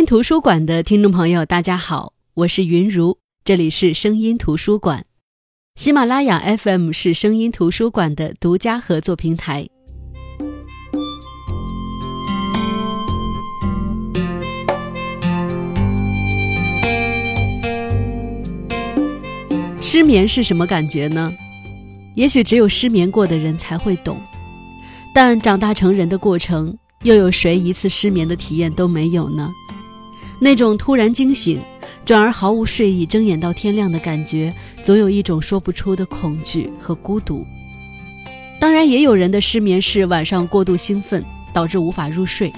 音图书馆的听众朋友，大家好，我是云如，这里是声音图书馆。喜马拉雅 FM 是声音图书馆的独家合作平台。失眠是什么感觉呢？也许只有失眠过的人才会懂。但长大成人的过程，又有谁一次失眠的体验都没有呢？那种突然惊醒，转而毫无睡意，睁眼到天亮的感觉，总有一种说不出的恐惧和孤独。当然，也有人的失眠是晚上过度兴奋导致无法入睡。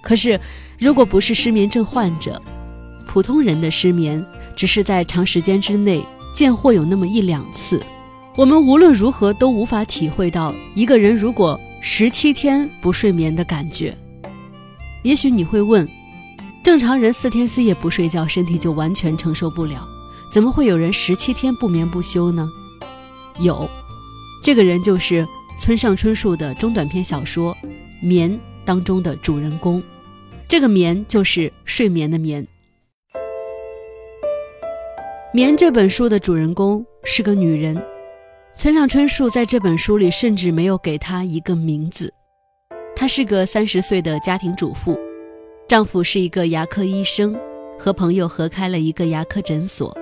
可是，如果不是失眠症患者，普通人的失眠只是在长时间之内见或有那么一两次，我们无论如何都无法体会到一个人如果。十七天不睡眠的感觉，也许你会问：正常人四天四夜不睡觉，身体就完全承受不了，怎么会有人十七天不眠不休呢？有，这个人就是村上春树的中短篇小说《眠》当中的主人公，这个“眠”就是睡眠的“眠”。《眠》这本书的主人公是个女人。村上春树在这本书里甚至没有给她一个名字，她是个三十岁的家庭主妇，丈夫是一个牙科医生，和朋友合开了一个牙科诊所，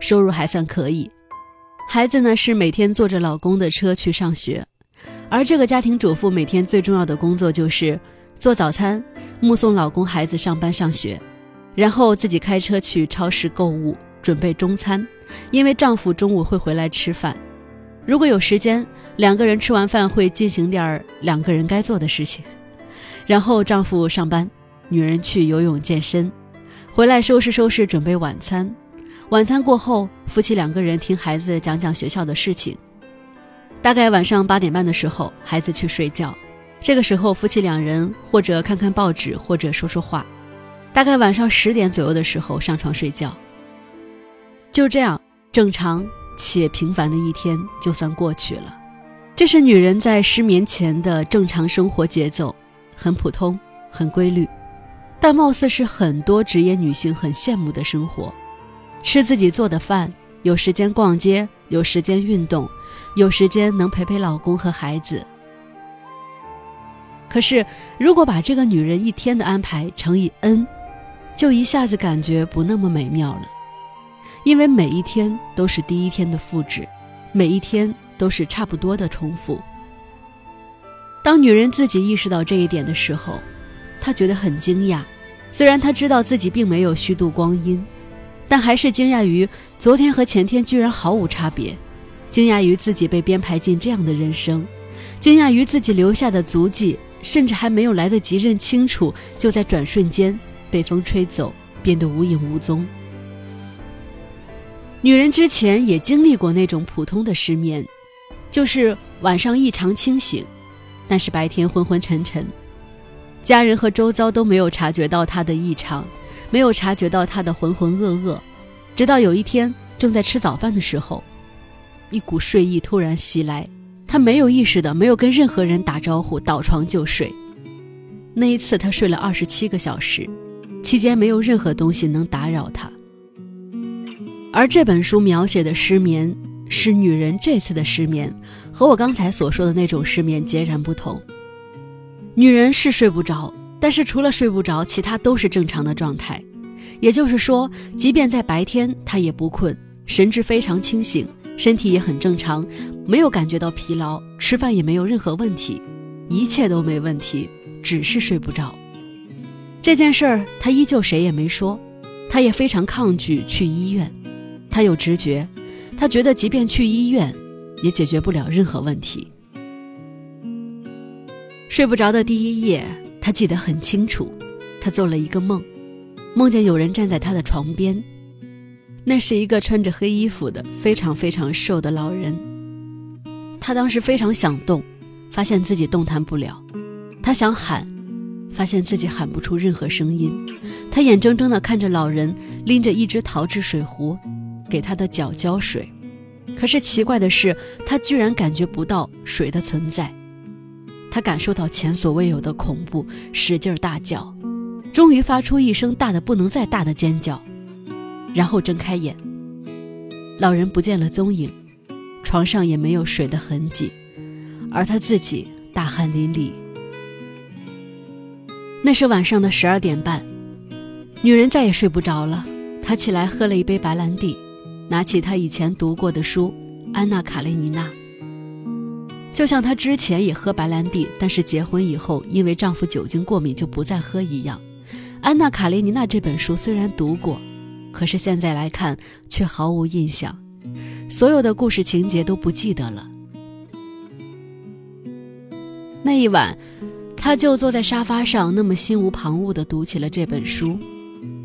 收入还算可以。孩子呢是每天坐着老公的车去上学，而这个家庭主妇每天最重要的工作就是做早餐，目送老公孩子上班上学，然后自己开车去超市购物准备中餐，因为丈夫中午会回来吃饭。如果有时间，两个人吃完饭会进行点儿两个人该做的事情，然后丈夫上班，女人去游泳健身，回来收拾收拾准备晚餐，晚餐过后，夫妻两个人听孩子讲讲学校的事情，大概晚上八点半的时候，孩子去睡觉，这个时候夫妻两人或者看看报纸，或者说说话，大概晚上十点左右的时候上床睡觉，就这样正常。且平凡的一天就算过去了，这是女人在失眠前的正常生活节奏，很普通，很规律，但貌似是很多职业女性很羡慕的生活：吃自己做的饭，有时间逛街，有时间运动，有时间能陪陪老公和孩子。可是，如果把这个女人一天的安排乘以 n，就一下子感觉不那么美妙了。因为每一天都是第一天的复制，每一天都是差不多的重复。当女人自己意识到这一点的时候，她觉得很惊讶。虽然她知道自己并没有虚度光阴，但还是惊讶于昨天和前天居然毫无差别，惊讶于自己被编排进这样的人生，惊讶于自己留下的足迹，甚至还没有来得及认清楚，就在转瞬间被风吹走，变得无影无踪。女人之前也经历过那种普通的失眠，就是晚上异常清醒，但是白天昏昏沉沉，家人和周遭都没有察觉到他的异常，没有察觉到他的浑浑噩噩，直到有一天正在吃早饭的时候，一股睡意突然袭来，他没有意识的，没有跟任何人打招呼，倒床就睡。那一次他睡了二十七个小时，期间没有任何东西能打扰他。而这本书描写的失眠，是女人这次的失眠，和我刚才所说的那种失眠截然不同。女人是睡不着，但是除了睡不着，其他都是正常的状态。也就是说，即便在白天，她也不困，神志非常清醒，身体也很正常，没有感觉到疲劳，吃饭也没有任何问题，一切都没问题，只是睡不着。这件事儿，她依旧谁也没说，她也非常抗拒去医院。她有直觉，她觉得即便去医院，也解决不了任何问题。睡不着的第一夜，他记得很清楚，他做了一个梦，梦见有人站在他的床边，那是一个穿着黑衣服的非常非常瘦的老人。他当时非常想动，发现自己动弹不了，他想喊，发现自己喊不出任何声音。他眼睁睁地看着老人拎着一只陶制水壶。给他的脚浇水，可是奇怪的是，他居然感觉不到水的存在。他感受到前所未有的恐怖，使劲大叫。终于发出一声大的不能再大的尖叫，然后睁开眼。老人不见了踪影，床上也没有水的痕迹，而他自己大汗淋漓。那是晚上的十二点半，女人再也睡不着了。她起来喝了一杯白兰地，拿起她以前读过的书《安娜·卡列尼娜》。就像她之前也喝白兰地，但是结婚以后因为丈夫酒精过敏就不再喝一样。《安娜·卡列尼娜》这本书虽然读过，可是现在来看却毫无印象，所有的故事情节都不记得了。那一晚。她就坐在沙发上，那么心无旁骛地读起了这本书，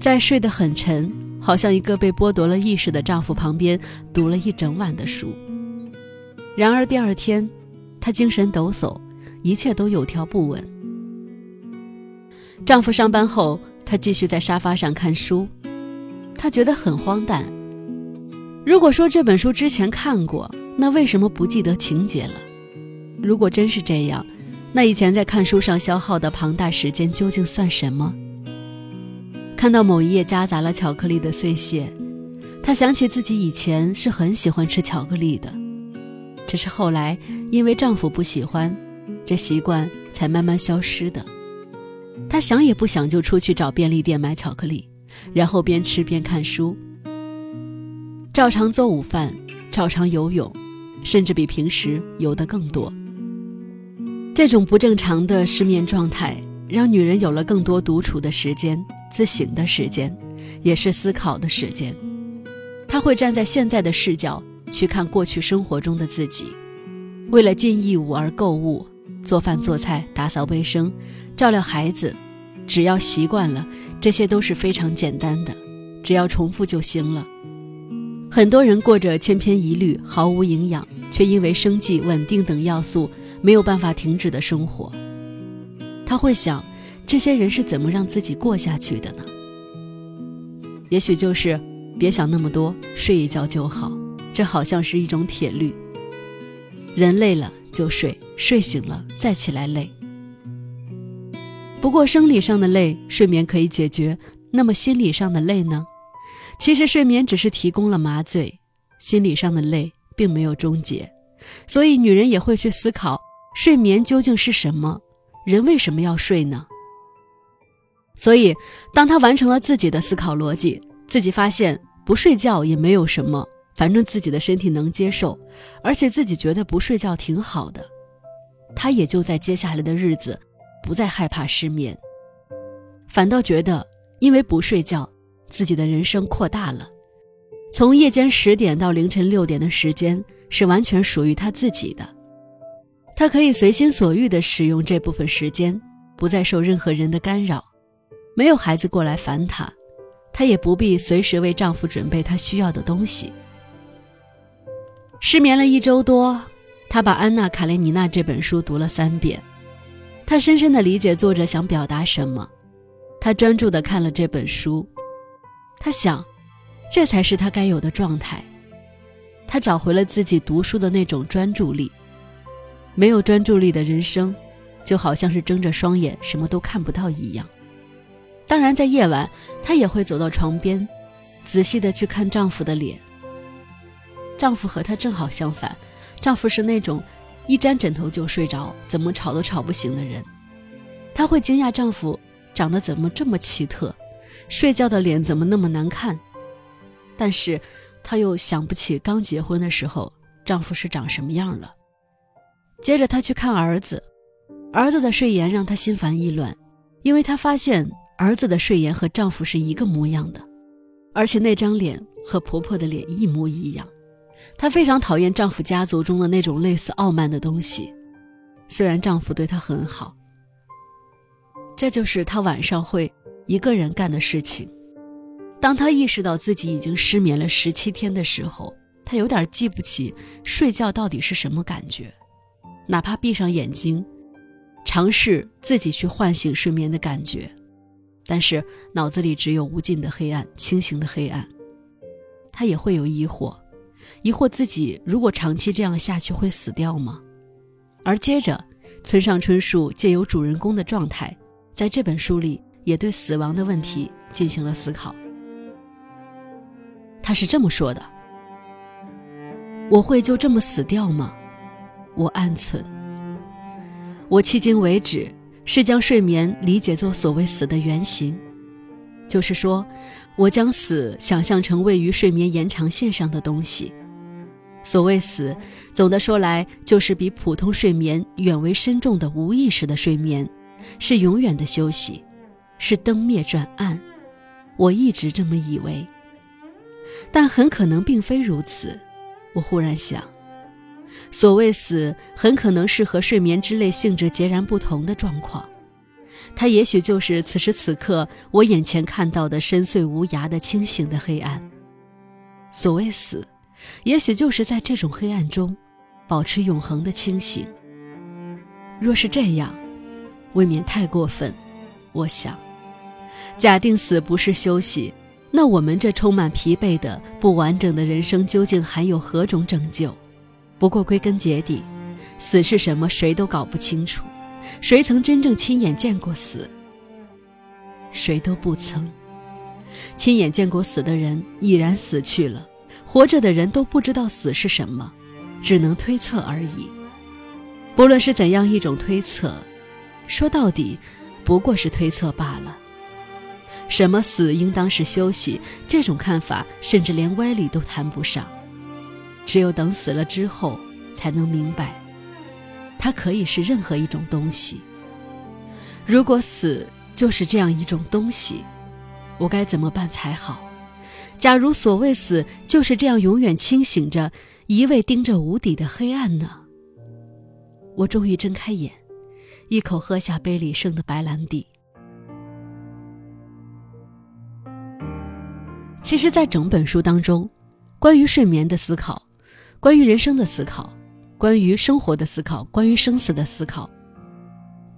在睡得很沉，好像一个被剥夺了意识的丈夫旁边读了一整晚的书。然而第二天，她精神抖擞，一切都有条不紊。丈夫上班后，她继续在沙发上看书，她觉得很荒诞。如果说这本书之前看过，那为什么不记得情节了？如果真是这样。那以前在看书上消耗的庞大时间究竟算什么？看到某一页夹杂了巧克力的碎屑，她想起自己以前是很喜欢吃巧克力的，只是后来因为丈夫不喜欢，这习惯才慢慢消失的。她想也不想就出去找便利店买巧克力，然后边吃边看书，照常做午饭，照常游泳，甚至比平时游得更多。这种不正常的失眠状态，让女人有了更多独处的时间、自省的时间，也是思考的时间。她会站在现在的视角去看过去生活中的自己，为了尽义务而购物、做饭、做菜、打扫卫生、照料孩子，只要习惯了，这些都是非常简单的，只要重复就行了。很多人过着千篇一律、毫无营养，却因为生计稳定等要素。没有办法停止的生活，他会想，这些人是怎么让自己过下去的呢？也许就是别想那么多，睡一觉就好。这好像是一种铁律。人累了就睡，睡醒了再起来累。不过生理上的累，睡眠可以解决。那么心理上的累呢？其实睡眠只是提供了麻醉，心理上的累并没有终结。所以女人也会去思考。睡眠究竟是什么？人为什么要睡呢？所以，当她完成了自己的思考逻辑，自己发现不睡觉也没有什么，反正自己的身体能接受，而且自己觉得不睡觉挺好的，他也就在接下来的日子不再害怕失眠，反倒觉得因为不睡觉，自己的人生扩大了，从夜间十点到凌晨六点的时间是完全属于他自己的。她可以随心所欲地使用这部分时间，不再受任何人的干扰，没有孩子过来烦她，她也不必随时为丈夫准备他需要的东西。失眠了一周多，她把《安娜·卡列尼娜》这本书读了三遍，她深深地理解作者想表达什么，她专注地看了这本书，她想，这才是她该有的状态，她找回了自己读书的那种专注力。没有专注力的人生，就好像是睁着双眼什么都看不到一样。当然，在夜晚，她也会走到床边，仔细的去看丈夫的脸。丈夫和她正好相反，丈夫是那种一沾枕头就睡着，怎么吵都吵不醒的人。她会惊讶丈夫长得怎么这么奇特，睡觉的脸怎么那么难看。但是，她又想不起刚结婚的时候丈夫是长什么样了。接着，她去看儿子，儿子的睡颜让她心烦意乱，因为她发现儿子的睡颜和丈夫是一个模样的，而且那张脸和婆婆的脸一模一样。她非常讨厌丈夫家族中的那种类似傲慢的东西，虽然丈夫对她很好。这就是她晚上会一个人干的事情。当她意识到自己已经失眠了十七天的时候，她有点记不起睡觉到底是什么感觉。哪怕闭上眼睛，尝试自己去唤醒睡眠的感觉，但是脑子里只有无尽的黑暗，清醒的黑暗。他也会有疑惑，疑惑自己如果长期这样下去会死掉吗？而接着，村上春树借由主人公的状态，在这本书里也对死亡的问题进行了思考。他是这么说的：“我会就这么死掉吗？”我暗存。我迄今为止是将睡眠理解作所谓死的原型，就是说，我将死想象成位于睡眠延长线上的东西。所谓死，总的说来，就是比普通睡眠远为深重的无意识的睡眠，是永远的休息，是灯灭转暗。我一直这么以为，但很可能并非如此。我忽然想，所谓死，很可能是和睡眠之类性质截然不同的状况，它也许就是此时此刻我眼前看到的深邃无涯的清醒的黑暗。所谓死。也许就是在这种黑暗中，保持永恒的清醒。若是这样，未免太过分。我想，假定死不是休息，那我们这充满疲惫的不完整的人生究竟还有何种拯救？不过归根结底，死是什么，谁都搞不清楚。谁曾真正亲眼见过死？谁都不曾。亲眼见过死的人已然死去了。活着的人都不知道死是什么，只能推测而已。不论是怎样一种推测，说到底，不过是推测罢了。什么死应当是休息，这种看法甚至连歪理都谈不上。只有等死了之后，才能明白，它可以是任何一种东西。如果死就是这样一种东西，我该怎么办才好？假如所谓死就是这样永远清醒着，一味盯着无底的黑暗呢？我终于睁开眼，一口喝下杯里剩的白兰地。其实，在整本书当中，关于睡眠的思考，关于人生的思考，关于生活的思考，关于生死的思考，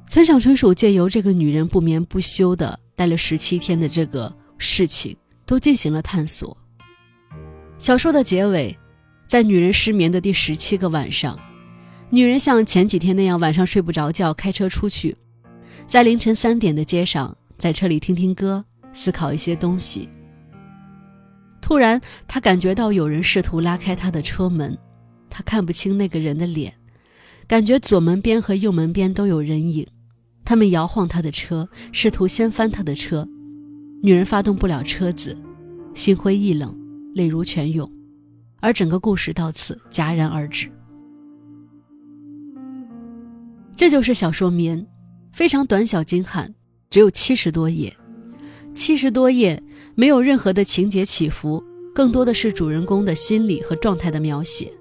村上春树借由这个女人不眠不休的待了十七天的这个事情。都进行了探索。小说的结尾，在女人失眠的第十七个晚上，女人像前几天那样晚上睡不着觉，开车出去，在凌晨三点的街上，在车里听听歌，思考一些东西。突然，她感觉到有人试图拉开她的车门，他看不清那个人的脸，感觉左门边和右门边都有人影，他们摇晃他的车，试图掀翻他的车。女人发动不了车子，心灰意冷，泪如泉涌，而整个故事到此戛然而止。这就是小说《眠》，非常短小精悍，只有七十多页。七十多页没有任何的情节起伏，更多的是主人公的心理和状态的描写。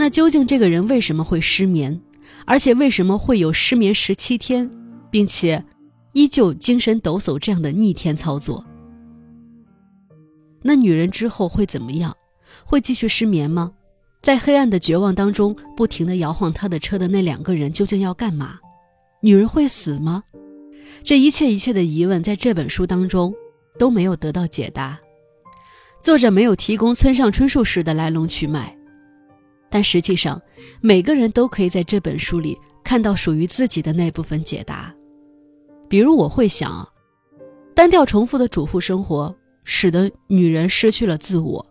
那究竟这个人为什么会失眠，而且为什么会有失眠十七天，并且？依旧精神抖擞，这样的逆天操作。那女人之后会怎么样？会继续失眠吗？在黑暗的绝望当中，不停地摇晃她的车的那两个人究竟要干嘛？女人会死吗？这一切一切的疑问，在这本书当中都没有得到解答。作者没有提供村上春树式的来龙去脉，但实际上，每个人都可以在这本书里看到属于自己的那部分解答。比如我会想，单调重复的主妇生活使得女人失去了自我。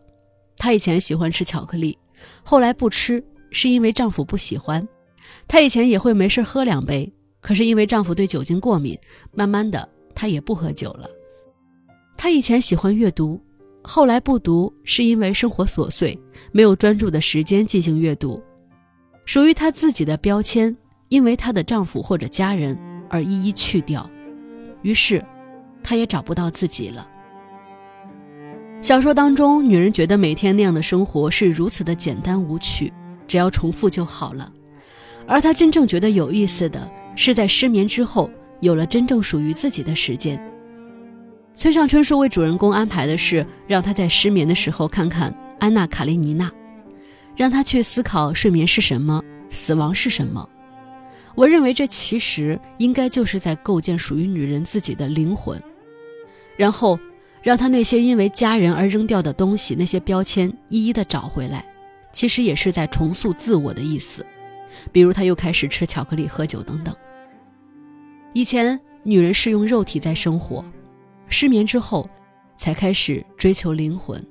她以前喜欢吃巧克力，后来不吃是因为丈夫不喜欢。她以前也会没事喝两杯，可是因为丈夫对酒精过敏，慢慢的她也不喝酒了。她以前喜欢阅读，后来不读是因为生活琐碎，没有专注的时间进行阅读。属于她自己的标签，因为她的丈夫或者家人。而一一去掉，于是，她也找不到自己了。小说当中，女人觉得每天那样的生活是如此的简单无趣，只要重复就好了。而她真正觉得有意思的是，在失眠之后，有了真正属于自己的时间。村上春树为主人公安排的是，让他在失眠的时候看看《安娜·卡列尼娜》，让他去思考睡眠是什么，死亡是什么。我认为这其实应该就是在构建属于女人自己的灵魂，然后让她那些因为家人而扔掉的东西、那些标签一一的找回来，其实也是在重塑自我的意思。比如，她又开始吃巧克力、喝酒等等。以前女人是用肉体在生活，失眠之后，才开始追求灵魂。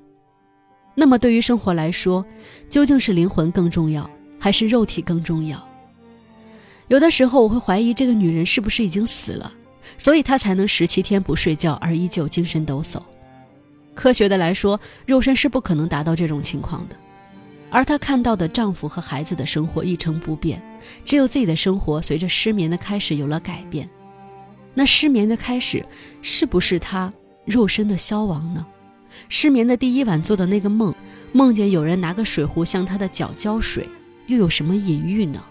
那么，对于生活来说，究竟是灵魂更重要，还是肉体更重要？有的时候，我会怀疑这个女人是不是已经死了，所以她才能十七天不睡觉而依旧精神抖擞。科学的来说，肉身是不可能达到这种情况的。而她看到的丈夫和孩子的生活一成不变，只有自己的生活随着失眠的开始有了改变。那失眠的开始，是不是他肉身的消亡呢？失眠的第一晚做的那个梦，梦见有人拿个水壶向他的脚浇水，又有什么隐喻呢？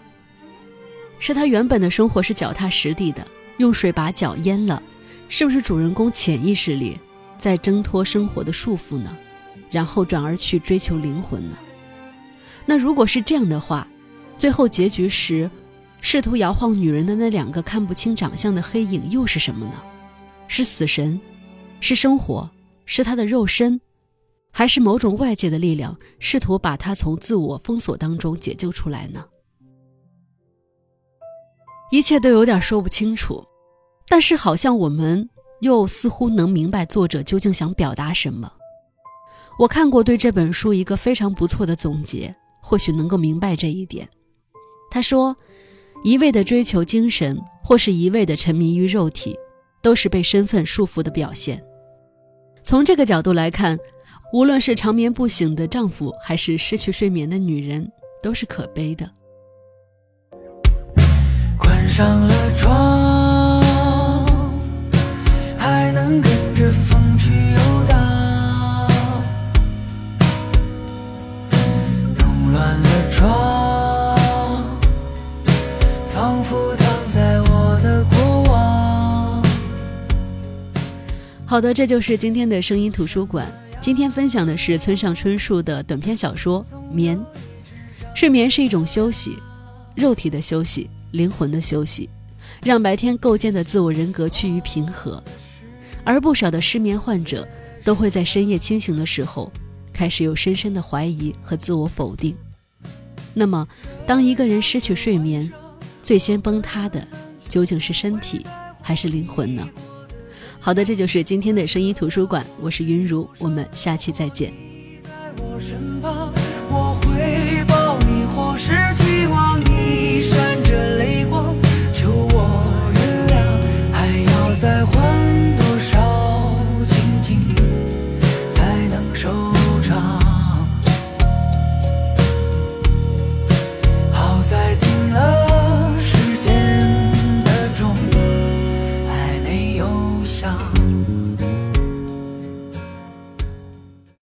是他原本的生活是脚踏实地的，用水把脚淹了，是不是主人公潜意识里在挣脱生活的束缚呢？然后转而去追求灵魂呢？那如果是这样的话，最后结局时。试图摇晃女人的那两个看不清长相的黑影又是什么呢？是死神，是生活，是她的肉身，还是某种外界的力量试图把她从自我封锁当中解救出来呢？一切都有点说不清楚，但是好像我们又似乎能明白作者究竟想表达什么。我看过对这本书一个非常不错的总结，或许能够明白这一点。他说。一味的追求精神，或是一味的沉迷于肉体，都是被身份束缚的表现。从这个角度来看，无论是长眠不醒的丈夫，还是失去睡眠的女人，都是可悲的。关上了窗，还能跟着风好的，这就是今天的声音图书馆。今天分享的是村上春树的短篇小说《眠》。睡眠是一种休息，肉体的休息，灵魂的休息，让白天构建的自我人格趋于平和。而不少的失眠患者都会在深夜清醒的时候，开始有深深的怀疑和自我否定。那么，当一个人失去睡眠，最先崩塌的究竟是身体还是灵魂呢？好的，这就是今天的声音图书馆，我是云如，我们下期再见。在我身旁，我会抱你或是。